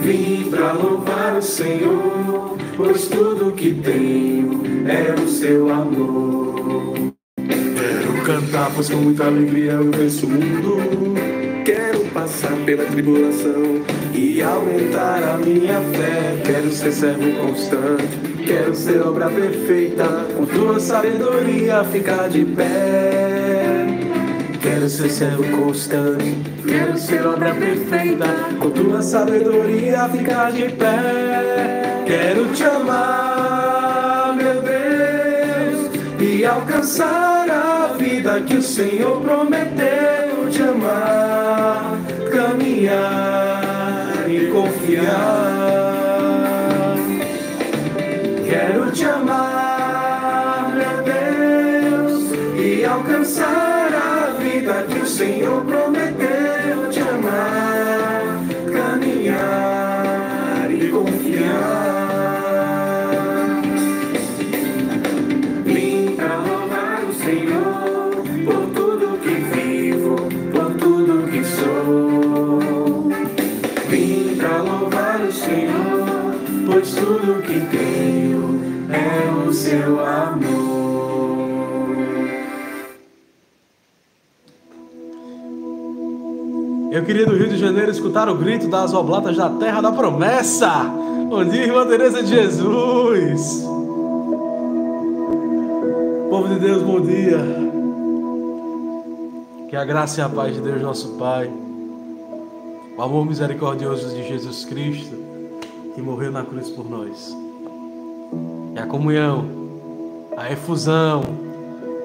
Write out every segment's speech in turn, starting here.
Vim para louvar o Senhor, pois tudo que tenho é o seu amor. Quero cantar, pois com muita alegria eu venço o mundo. Quero passar pela tribulação e aumentar a minha fé. Quero ser servo constante, quero ser obra perfeita. Com tua sabedoria ficar de pé. Quero ser servo constante, quero ser obra perfeita. Com tua sabedoria ficar de pé. Quero te amar, meu Deus, e alcançar a vida que o Senhor prometeu te amar, caminhar e confiar. Queria do Rio de Janeiro escutar o grito das oblatas da terra da promessa. Bom dia, irmã Teresa de Jesus. Povo de Deus, bom dia. Que a graça e a paz de Deus, nosso Pai, o amor misericordioso de Jesus Cristo, que morreu na cruz por nós, e a comunhão, a efusão,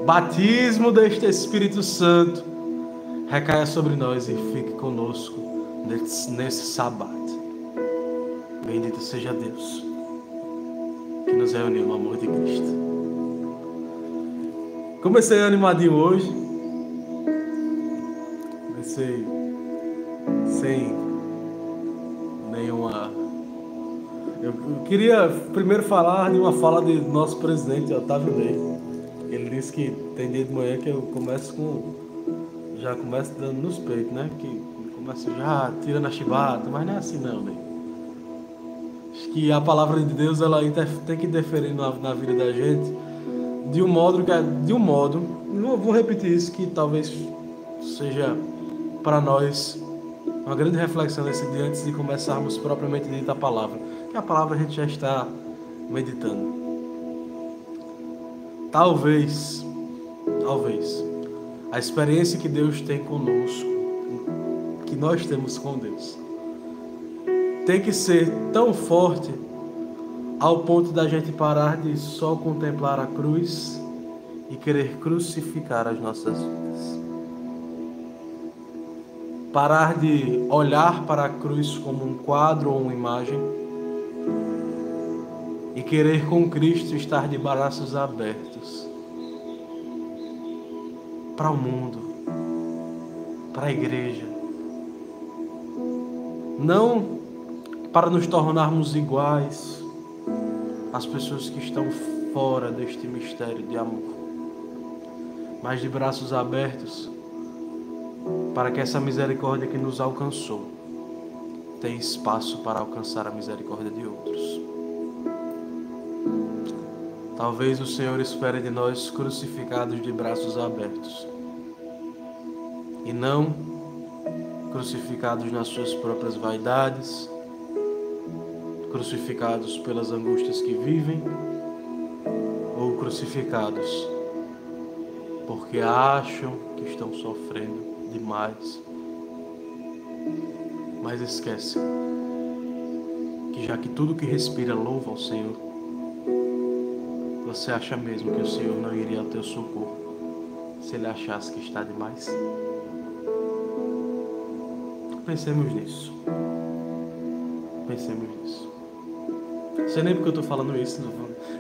batismo deste Espírito Santo, recaia sobre nós e fique conosco nesse, sábado. Bendito seja Deus que nos reuniu no amor de Cristo. Comecei animadinho hoje. Comecei sem nenhuma. Eu queria primeiro falar de uma fala de nosso presidente Otávio Ney. Ele disse que tem dia de manhã que eu começo com. Já começo dando nos peitos, né? Que começo já tirando a chibata, mas não é assim não, né? Acho que a palavra de Deus ela tem que interferir na, na vida da gente de um modo que é- de um modo, não vou repetir isso que talvez seja para nós uma grande reflexão nesse dia antes de começarmos propriamente dita a palavra, que a palavra a gente já está meditando. Talvez, talvez a experiência que Deus tem conosco, que nós temos com Deus, tem que ser tão forte ao ponto da gente parar de só contemplar a cruz e querer crucificar as nossas vidas. Parar de olhar para a cruz como um quadro ou uma imagem e querer com Cristo estar de braços abertos para o mundo, para a igreja. Não para nos tornarmos iguais às pessoas que estão fora deste mistério de amor, mas de braços abertos para que essa misericórdia que nos alcançou tenha espaço para alcançar a misericórdia de outros. Talvez o Senhor espere de nós crucificados de braços abertos. E não crucificados nas suas próprias vaidades, crucificados pelas angústias que vivem ou crucificados porque acham que estão sofrendo demais, mas esquecem que já que tudo que respira louva ao Senhor, você acha mesmo que o Senhor não iria ao teu socorro se ele achasse que está demais? Pensemos nisso. Pensemos nisso. Não sei nem porque eu estou falando isso.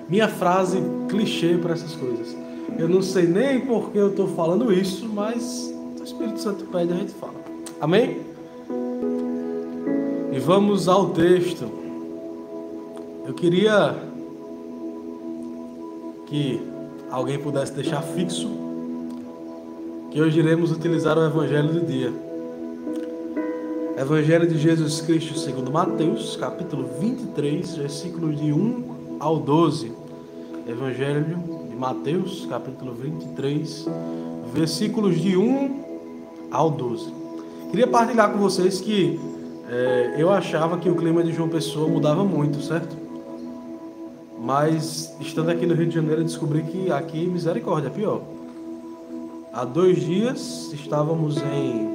Minha frase clichê para essas coisas. Eu não sei nem por que eu estou falando isso, mas o Espírito Santo pede a gente fala. Amém? E vamos ao texto. Eu queria que alguém pudesse deixar fixo que hoje iremos utilizar o Evangelho do dia. Evangelho de Jesus Cristo segundo Mateus, capítulo 23, versículos de 1 ao 12. Evangelho de Mateus, capítulo 23, versículos de 1 ao 12. Queria partilhar com vocês que é, eu achava que o clima de João Pessoa mudava muito, certo? Mas estando aqui no Rio de Janeiro, descobri que aqui misericórdia é pior. Há dois dias estávamos em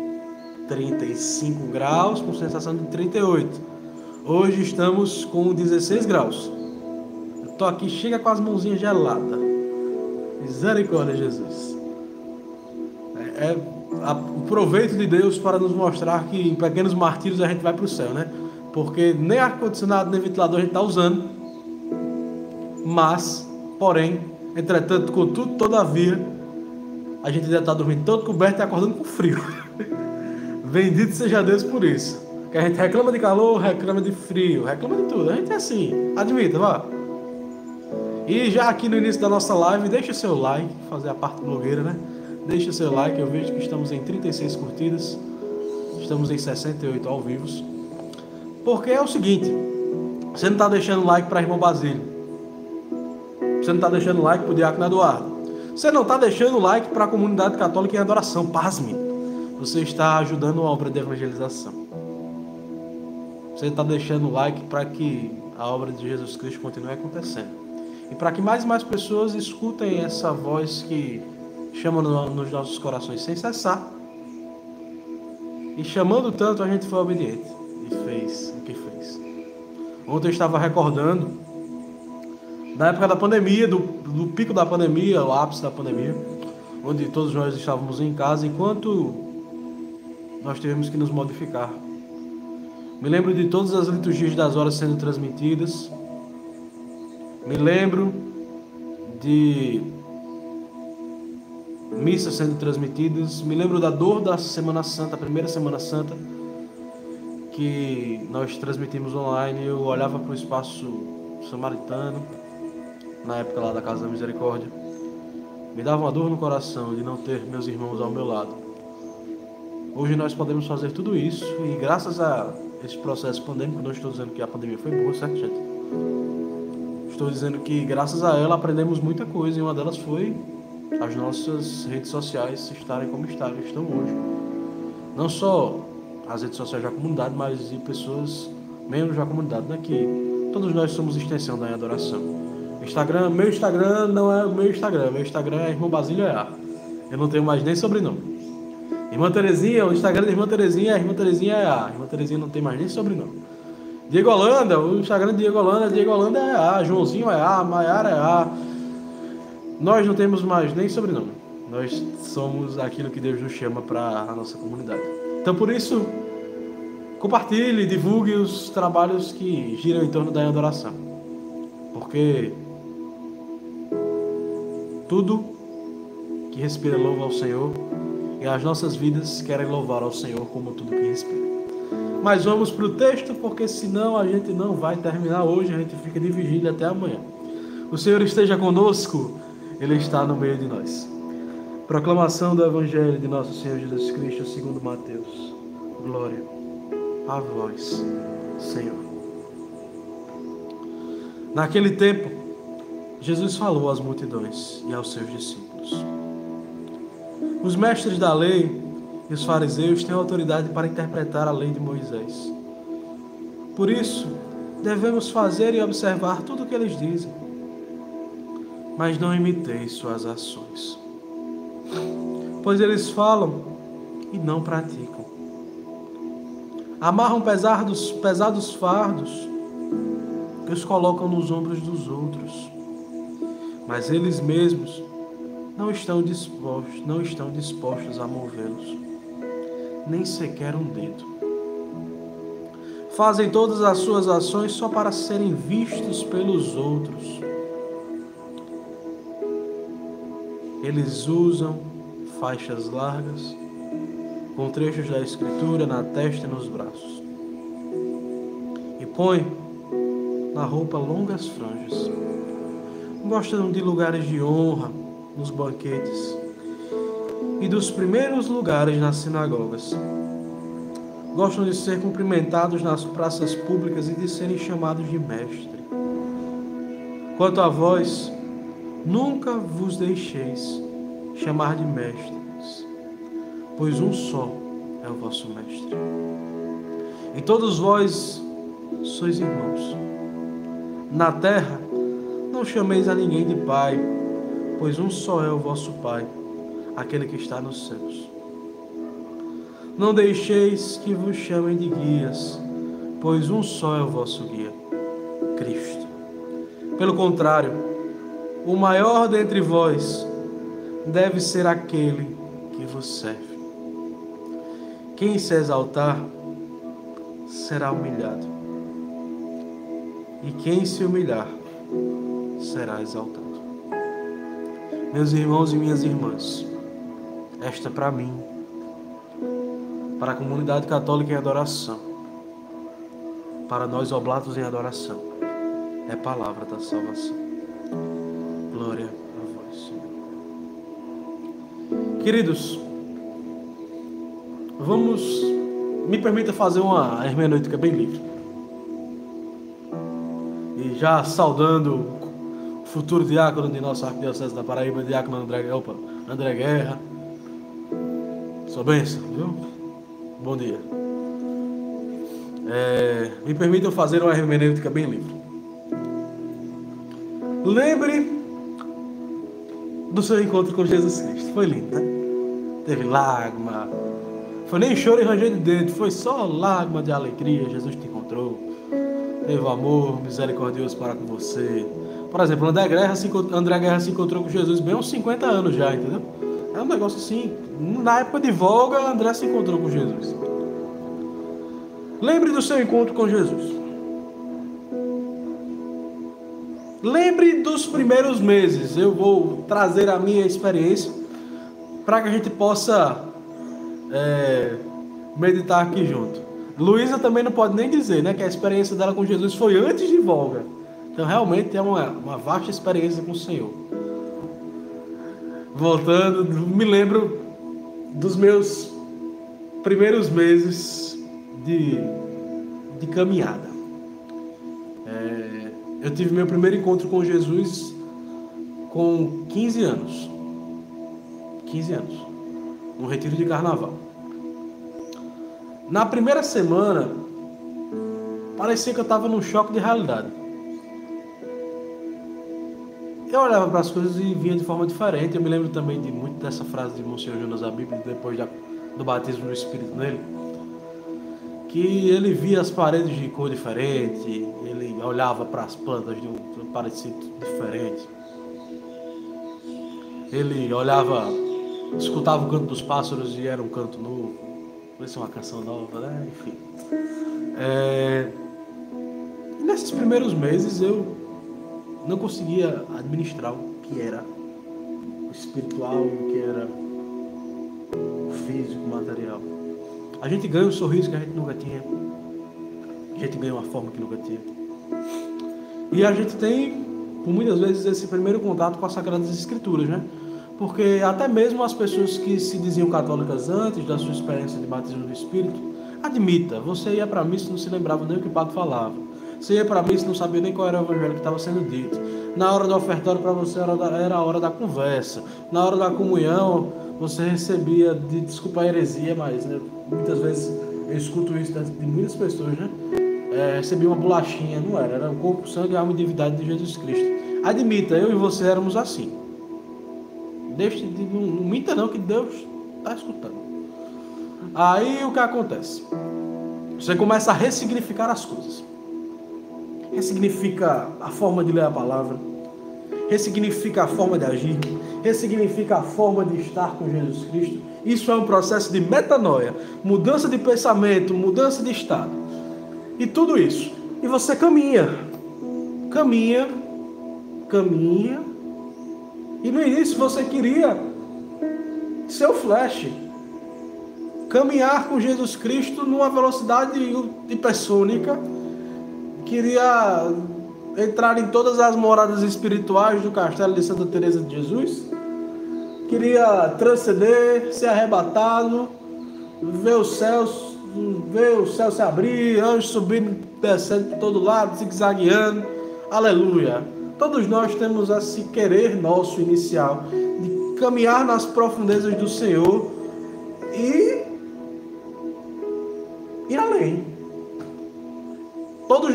35 graus com sensação de 38. Hoje estamos com 16 graus. Eu tô aqui, chega com as mãozinhas geladas. Misericórdia, Jesus. É, é a, o proveito de Deus para nos mostrar que em pequenos martírios a gente vai para o céu, né? Porque nem ar-condicionado nem ventilador a gente está usando. Mas, porém, entretanto, contudo, todavia, a gente ainda está dormindo todo coberto e acordando com frio. Bendito seja Deus por isso. Que a gente reclama de calor, reclama de frio, reclama de tudo. A gente é assim. Admita, vá. E já aqui no início da nossa live, deixa o seu like, fazer a parte blogueira, né? Deixa o seu like, eu vejo que estamos em 36 curtidas, estamos em 68 ao vivo. Porque é o seguinte, você não está deixando like para irmão Basílio. Você não está deixando like para o Diácono Eduardo. Você não está deixando like para a comunidade católica em adoração. Pasme você está ajudando a obra de evangelização. Você está deixando like para que a obra de Jesus Cristo continue acontecendo. E para que mais e mais pessoas escutem essa voz que chama nos nossos corações sem cessar. E chamando tanto, a gente foi obediente e fez o que fez. Ontem eu estava recordando da época da pandemia, do, do pico da pandemia, o ápice da pandemia, onde todos nós estávamos em casa, enquanto nós tivemos que nos modificar. Me lembro de todas as liturgias das horas sendo transmitidas. Me lembro de missas sendo transmitidas. Me lembro da dor da Semana Santa, a primeira Semana Santa, que nós transmitimos online. Eu olhava para o espaço samaritano, na época lá da Casa da Misericórdia. Me dava uma dor no coração de não ter meus irmãos ao meu lado. Hoje nós podemos fazer tudo isso e graças a esse processo pandêmico, não estou dizendo que a pandemia foi boa, certo, gente? Estou dizendo que graças a ela aprendemos muita coisa e uma delas foi as nossas redes sociais estarem como estarem, estão hoje. Não só as redes sociais da comunidade, mas de pessoas membros da comunidade, né? Que todos nós somos extensão da adoração. Instagram, meu Instagram não é o meu Instagram, meu Instagram é Irmão Basílio EA. Eu não tenho mais nem sobrenome. Irmã Terezinha, o Instagram da Irmã Terezinha, a Irmã Terezinha é A. A Irmã Terezinha não tem mais nem sobrenome. Diego Holanda, o Instagram de Diego Holanda, Diego Holanda é A, Joãozinho é A, Maiara é A. Nós não temos mais nem sobrenome. Nós somos aquilo que Deus nos chama para a nossa comunidade. Então por isso, compartilhe, divulgue os trabalhos que giram em torno da adoração. Porque tudo que respira louva ao Senhor e as nossas vidas querem louvar ao Senhor como tudo que respira. Mas vamos para o texto, porque senão a gente não vai terminar hoje, a gente fica de vigília até amanhã. O Senhor esteja conosco, Ele está no meio de nós. Proclamação do Evangelho de nosso Senhor Jesus Cristo, segundo Mateus. Glória a vós, Senhor. Naquele tempo, Jesus falou às multidões e aos seus discípulos. Os mestres da lei e os fariseus têm autoridade para interpretar a lei de Moisés. Por isso, devemos fazer e observar tudo o que eles dizem, mas não imiteis suas ações. Pois eles falam e não praticam. Amarram pesados, pesados fardos que os colocam nos ombros dos outros, mas eles mesmos não estão dispostos, não estão dispostos a movê-los, nem sequer um dedo. Fazem todas as suas ações só para serem vistos pelos outros. Eles usam faixas largas, com trechos da Escritura na testa e nos braços, e põem na roupa longas franjas. Gostam de lugares de honra nos banquetes e dos primeiros lugares nas sinagogas. gostam de ser cumprimentados nas praças públicas e de serem chamados de mestre. Quanto a vós, nunca vos deixeis chamar de mestres, pois um só é o vosso mestre. E todos vós sois irmãos. Na terra, não chameis a ninguém de pai, pois um só é o vosso Pai, aquele que está nos céus. Não deixeis que vos chamem de guias, pois um só é o vosso guia, Cristo. Pelo contrário, o maior dentre vós deve ser aquele que vos serve. Quem se exaltar será humilhado, e quem se humilhar será exaltado. Meus irmãos e minhas irmãs, esta para mim, para a comunidade católica em adoração, para nós oblatos em adoração, é palavra da salvação. Glória a vós, Senhor. Queridos, vamos, me permita fazer uma hermenêutica bem livre. E já saudando futuro diácono de nossa arquidiocese da Paraíba, diácono André, opa, André Guerra. Sua bênção, viu? Bom dia. É, me permitam fazer uma hermenêutica bem livre. Lembre do seu encontro com Jesus Cristo. Foi lindo, né? Teve lágrima. Foi nem choro e ranger de dentro, foi só lágrima de alegria. Jesus te encontrou. Teve amor misericordioso para com você. Por exemplo, André Guerra, se, André Guerra se encontrou com Jesus bem uns 50 anos já, entendeu? É um negócio assim. Na época de Volga, André se encontrou com Jesus. Lembre do seu encontro com Jesus. Lembre dos primeiros meses. Eu vou trazer a minha experiência para que a gente possa é, meditar aqui junto. Luísa também não pode nem dizer né, que a experiência dela com Jesus foi antes de Volga. Então realmente é uma, uma vasta experiência com o Senhor. Voltando, me lembro dos meus primeiros meses de, de caminhada. É, eu tive meu primeiro encontro com Jesus com 15 anos. 15 anos. Um retiro de carnaval. Na primeira semana, parecia que eu estava num choque de realidade. Eu olhava para as coisas e via de forma diferente. Eu me lembro também de muito dessa frase de Monsenhor Jonas da Bíblia, depois da, do batismo do Espírito nele, que ele via as paredes de cor diferente, ele olhava para as plantas de um parecido diferente. Ele olhava, escutava o canto dos pássaros e era um canto novo. Parecia uma canção nova, né? Enfim. É... Nesses primeiros meses eu não conseguia administrar o que era o espiritual, o que era o físico, o material. A gente ganha um sorriso que a gente nunca tinha. A gente ganha uma forma que nunca tinha. E a gente tem, por muitas vezes, esse primeiro contato com as Sagradas Escrituras, né? Porque até mesmo as pessoas que se diziam católicas antes da sua experiência de batismo do Espírito, admita, você ia para a missa e não se lembrava nem o que o padre falava. Você ia para a missa e não sabia nem qual era o evangelho que estava sendo dito. Na hora do ofertório para você era, a hora da conversa. Na hora da comunhão você recebia, de, desculpa a heresia, mas né, muitas vezes eu escuto isso de muitas pessoas, né? É, recebia uma bolachinha, não era, era o corpo, sangue, alma e divindade de Jesus Cristo. Admita, eu e você éramos assim. Deixe de, não, não minta não que Deus está escutando. Aí o que acontece? Você começa a ressignificar as coisas ressignifica a forma de ler a palavra, ressignifica a forma de agir, ressignifica a forma de estar com Jesus Cristo. Isso é um processo de metanoia, mudança de pensamento, mudança de estado. E tudo isso. E você caminha, caminha, caminha. E no início você queria ser o flash, caminhar com Jesus Cristo numa velocidade hipersônica queria entrar em todas as moradas espirituais do castelo de Santa Teresa de Jesus, queria transcender, ser arrebatado, ver os céus, vê o céu se abrir, anjos subindo, descendo por todo lado, zigue-zagueando. Aleluia. Todos nós temos esse querer nosso inicial de caminhar nas profundezas do Senhor e ir além.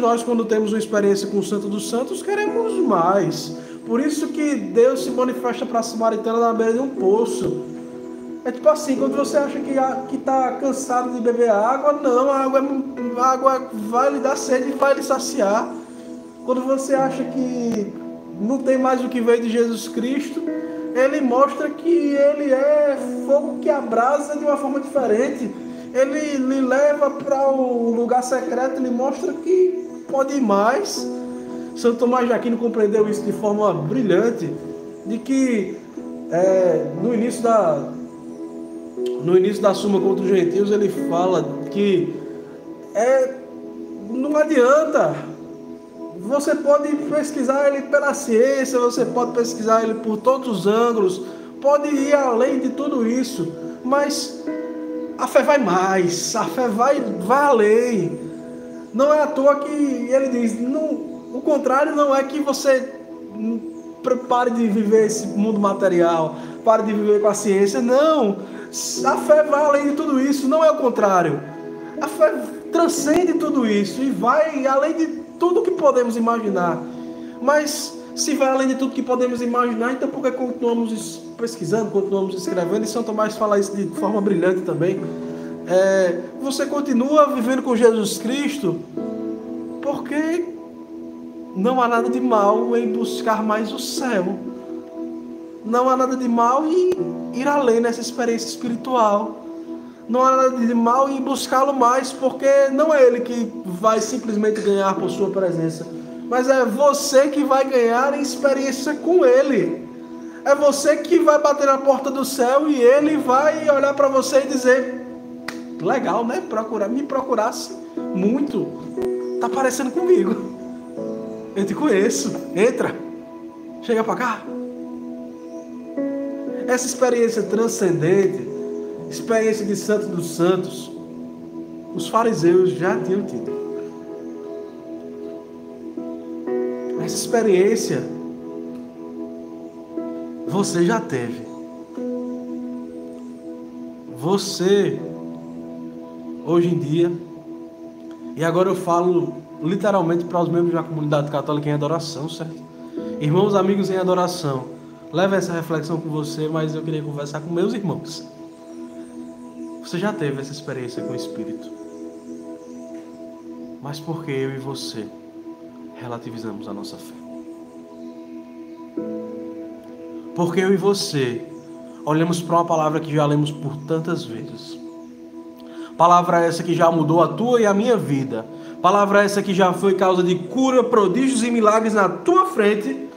Nós, quando temos uma experiência com o Santo dos Santos, queremos mais. Por isso que Deus se manifesta para a Samaritana na beira de um poço. É tipo assim, quando você acha que está cansado de beber água, não, a água, é, a água vai lhe dar sede e vai lhe saciar. Quando você acha que não tem mais o que veio de Jesus Cristo, ele mostra que ele é fogo que abrasa de uma forma diferente. Ele lhe leva para o lugar secreto, ele mostra que pode ir mais. Santo Tomás de Aquino compreendeu isso de forma brilhante, de que é, no início da no início da Suma contra os Gentios ele fala que é, não adianta você pode pesquisar ele pela ciência, você pode pesquisar ele por todos os ângulos, pode ir além de tudo isso, mas a fé vai mais, a fé vai, vai além. Não é à toa que ele diz, não, o contrário não é que você pare de viver esse mundo material, pare de viver com a ciência, não. A fé vai além de tudo isso, não é o contrário. A fé transcende tudo isso e vai além de tudo que podemos imaginar. Mas se vai além de tudo que podemos imaginar, então por que continuamos pesquisando, continuamos escrevendo? E São Tomás fala isso de forma brilhante também. É, você continua vivendo com Jesus Cristo porque não há nada de mal em buscar mais o céu. Não há nada de mal em ir além nessa experiência espiritual não há nada de mal em buscá-lo mais, porque não é ele que vai simplesmente ganhar por sua presença, mas é você que vai ganhar experiência com ele. É você que vai bater na porta do céu e ele vai olhar para você e dizer: legal, né? Procurar, me procurasse muito. Tá parecendo comigo. Eu te conheço. Entra. Chega para cá. Essa experiência transcendente experiência de santos dos santos, os fariseus já tinham tido. Essa experiência você já teve. Você, hoje em dia, e agora eu falo literalmente para os membros da comunidade católica em adoração, certo? Irmãos, amigos em adoração, leve essa reflexão com você, mas eu queria conversar com meus irmãos. Você já teve essa experiência com o Espírito. Mas por que eu e você relativizamos a nossa fé? Porque eu e você olhamos para uma palavra que já lemos por tantas vezes. Palavra essa que já mudou a tua e a minha vida. Palavra essa que já foi causa de cura, prodígios e milagres na tua frente.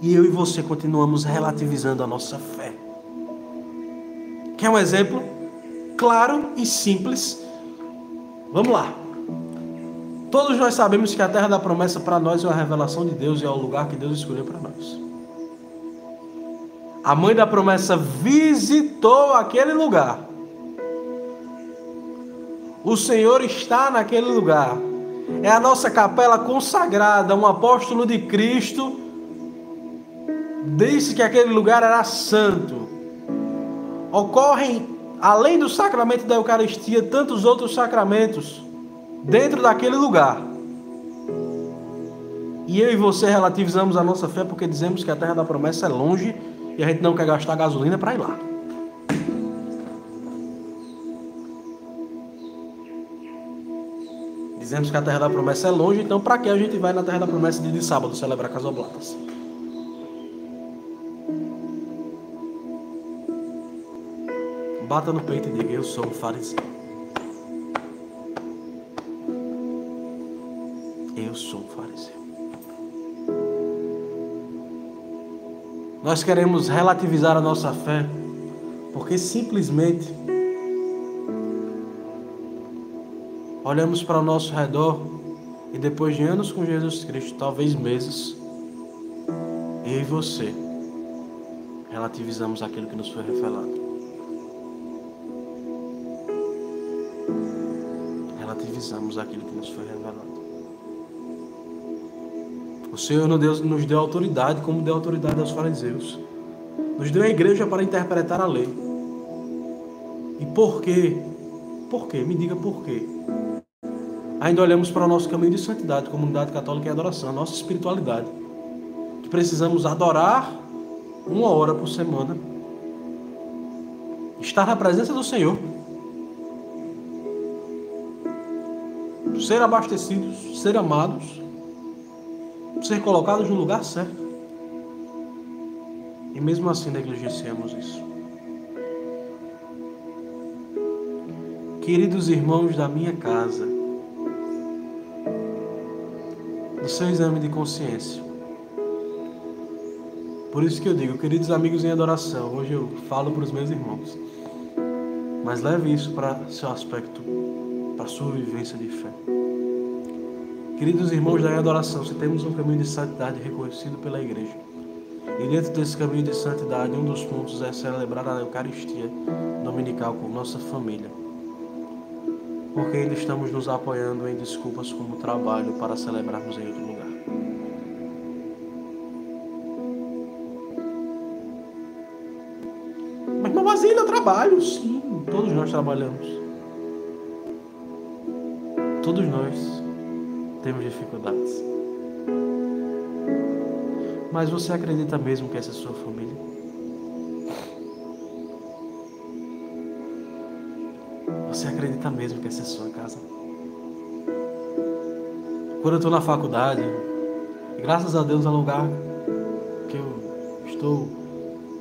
E eu e você continuamos relativizando a nossa fé. Quer um exemplo? claro e simples. Vamos lá. Todos nós sabemos que a terra da promessa para nós é uma revelação de Deus e é o lugar que Deus escolheu para nós. A mãe da promessa visitou aquele lugar. O Senhor está naquele lugar. É a nossa capela consagrada. Um apóstolo de Cristo disse que aquele lugar era santo. Ocorrem além do sacramento da Eucaristia, tantos outros sacramentos dentro daquele lugar. E eu e você relativizamos a nossa fé porque dizemos que a terra da promessa é longe e a gente não quer gastar gasolina para ir lá. Dizemos que a terra da promessa é longe, então para que a gente vai na terra da promessa de sábado celebrar casoblatas? Bata no peito e diga: Eu sou um fariseu. Eu sou um fariseu. Nós queremos relativizar a nossa fé porque simplesmente olhamos para o nosso redor e depois de anos com Jesus Cristo, talvez meses, eu e você relativizamos aquilo que nos foi revelado. realizamos aquilo que nos foi revelado. O Senhor nos deu autoridade, como deu autoridade aos fariseus. Nos deu a igreja para interpretar a lei. E por quê? Por quê? Me diga por quê. Ainda olhamos para o nosso caminho de santidade, comunidade católica e adoração, a nossa espiritualidade. Que precisamos adorar uma hora por semana. Estar na presença do Senhor. Ser abastecidos, ser amados, ser colocados no lugar certo. E mesmo assim negligenciamos isso. Queridos irmãos da minha casa, no seu exame de consciência, por isso que eu digo, queridos amigos em adoração, hoje eu falo para os meus irmãos, mas leve isso para seu aspecto, para sua vivência de fé. Queridos irmãos da adoração, se temos um caminho de santidade reconhecido pela igreja, e dentro desse caminho de santidade, um dos pontos é celebrar a Eucaristia dominical com nossa família. Porque ainda estamos nos apoiando em desculpas como trabalho para celebrarmos em outro lugar. Mas, mas ainda trabalho, sim. Todos nós trabalhamos. Todos nós temos dificuldades. Mas você acredita mesmo que essa é sua família? Você acredita mesmo que essa é sua casa? Quando eu estou na faculdade, graças a Deus é um lugar que eu estou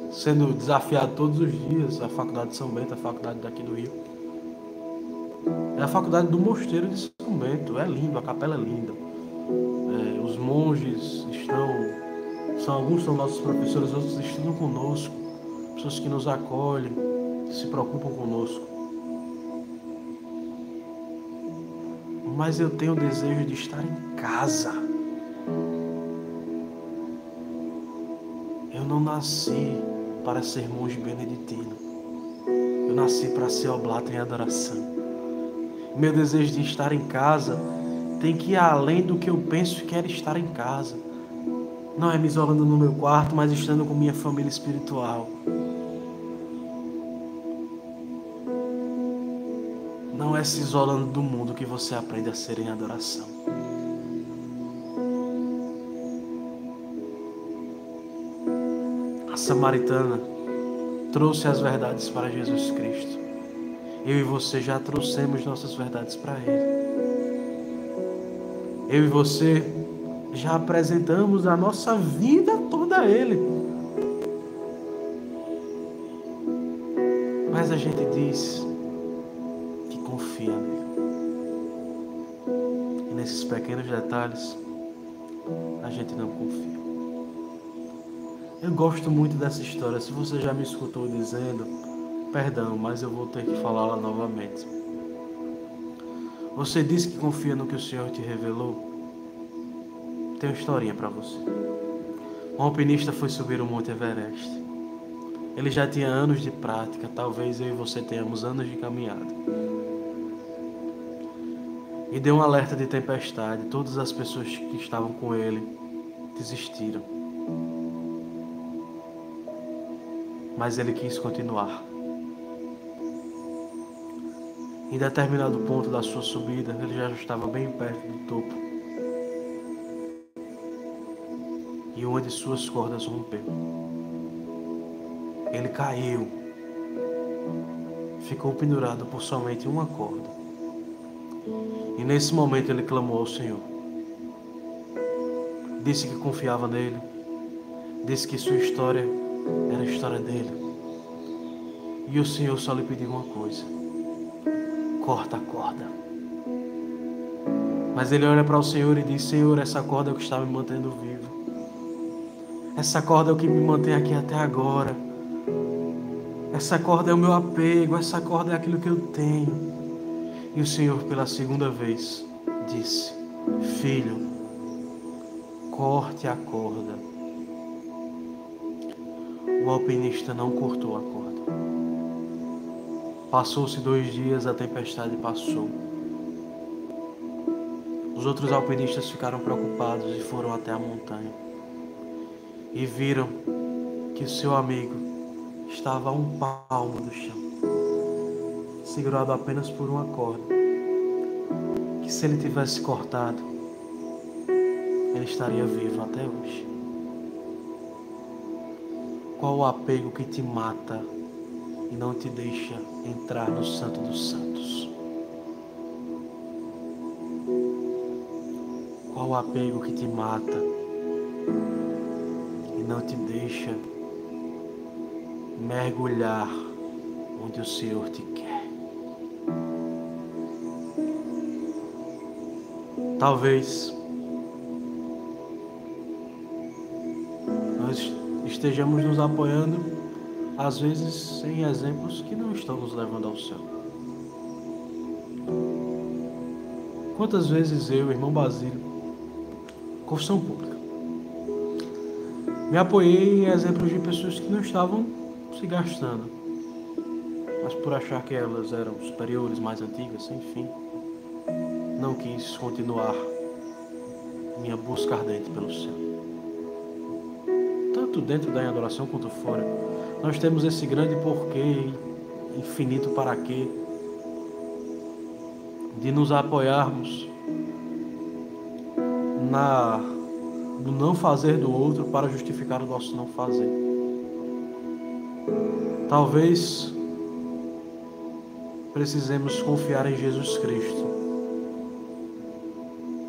sendo desafiado todos os dias, a faculdade de São Bento, a faculdade daqui do Rio. É a faculdade do Mosteiro de São Bento. É lindo, a capela é linda. É, os monges estão. São, alguns são nossos professores, outros estudam conosco. Pessoas que nos acolhem, que se preocupam conosco. Mas eu tenho o desejo de estar em casa. Eu não nasci para ser monge beneditino. Eu nasci para ser oblata em adoração. Meu desejo de estar em casa tem que ir além do que eu penso que era estar em casa. Não é me isolando no meu quarto, mas estando com minha família espiritual. Se isolando do mundo que você aprende a ser em adoração. A samaritana trouxe as verdades para Jesus Cristo eu e você já trouxemos nossas verdades para Ele. Eu e você já apresentamos a nossa vida toda a Ele. Mas a gente diz detalhes, a gente não confia. Eu gosto muito dessa história. Se você já me escutou dizendo, Perdão, mas eu vou ter que falá-la novamente. Você disse que confia no que o Senhor te revelou? Tem uma historinha para você. Um alpinista foi subir o Monte Everest. Ele já tinha anos de prática, talvez eu e você tenhamos anos de caminhada. E deu um alerta de tempestade. Todas as pessoas que estavam com ele desistiram. Mas ele quis continuar. Em determinado ponto da sua subida, ele já estava bem perto do topo. E uma de suas cordas rompeu. Ele caiu. Ficou pendurado por somente uma corda. E nesse momento ele clamou ao Senhor. Disse que confiava nele. Disse que sua história era a história dele. E o Senhor só lhe pediu uma coisa corta a corda. Mas ele olha para o Senhor e diz: Senhor, essa corda é o que está me mantendo vivo. Essa corda é o que me mantém aqui até agora. Essa corda é o meu apego, essa corda é aquilo que eu tenho. E o Senhor, pela segunda vez, disse: Filho, corte a corda. O alpinista não cortou a corda. Passou-se dois dias, a tempestade passou. Os outros alpinistas ficaram preocupados e foram até a montanha. E viram que seu amigo estava a um palmo do chão, segurado apenas por uma corda. Que se ele tivesse cortado, ele estaria vivo até hoje. Qual o apego que te mata e não te deixa entrar no Santo dos Santos? Qual o apego que te mata e não te deixa mergulhar onde o Senhor te quer? Talvez nós estejamos nos apoiando, às vezes, em exemplos que não estão nos levando ao céu. Quantas vezes eu, irmão Basílio, confissão pública, me apoiei em exemplos de pessoas que não estavam se gastando, mas por achar que elas eram superiores, mais antigas, enfim, não quis continuar minha busca ardente pelo céu. Tanto dentro da adoração quanto fora, nós temos esse grande porquê, infinito para quê, de nos apoiarmos na no não fazer do outro para justificar o nosso não fazer. Talvez precisemos confiar em Jesus Cristo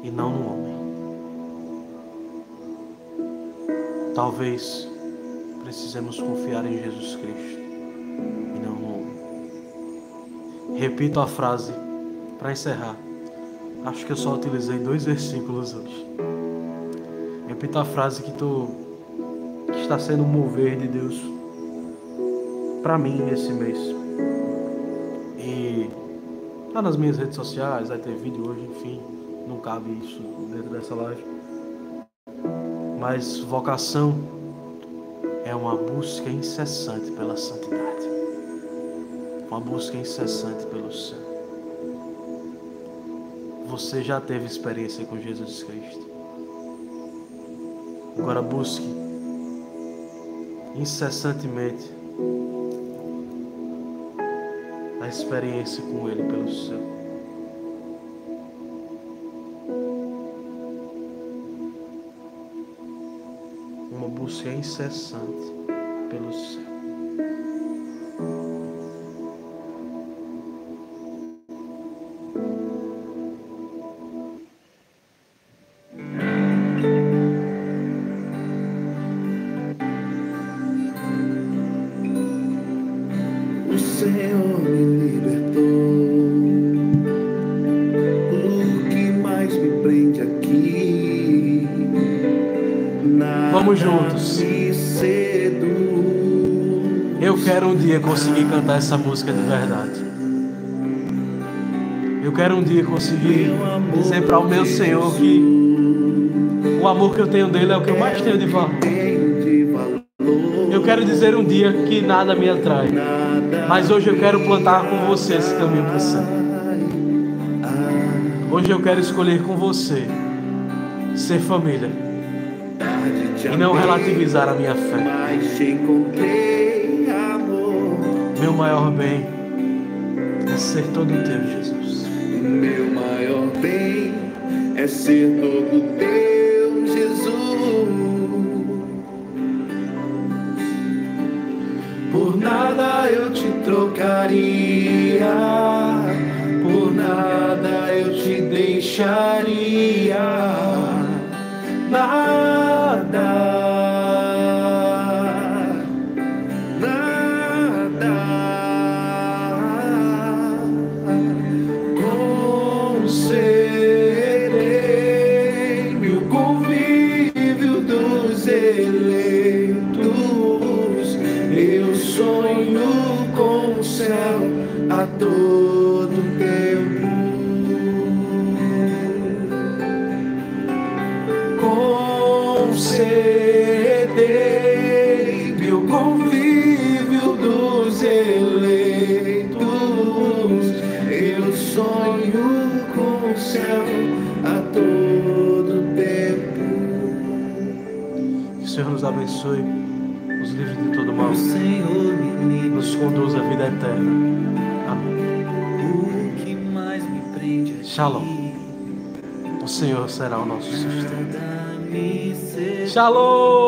e não no homem. Talvez precisemos confiar em Jesus Cristo e não no homem. Repito a frase para encerrar. Acho que eu só utilizei dois versículos hoje. Repito a frase que, tô, que está sendo um mover de Deus para mim nesse mês. E tá nas minhas redes sociais, vai ter vídeo hoje, enfim, não cabe isso dentro dessa live mas vocação é uma busca incessante pela santidade, uma busca incessante pelo céu. Você já teve experiência com Jesus Cristo. Agora busque incessantemente a experiência com Ele pelo céu. Busca incessante pelo céu. Cantar essa música de verdade. Eu quero um dia conseguir dizer para o meu Senhor que o amor que eu tenho dele é o que eu mais tenho de valor. Eu quero dizer um dia que nada me atrai, mas hoje eu quero plantar com você esse caminho para o céu. Hoje eu quero escolher com você ser família e não relativizar a minha fé meu maior bem é ser todo teu, Jesus. Meu maior bem é ser todo teu, Jesus. Por nada eu te trocaria, por nada eu te deixaria. Será o nosso sustento. Shalom!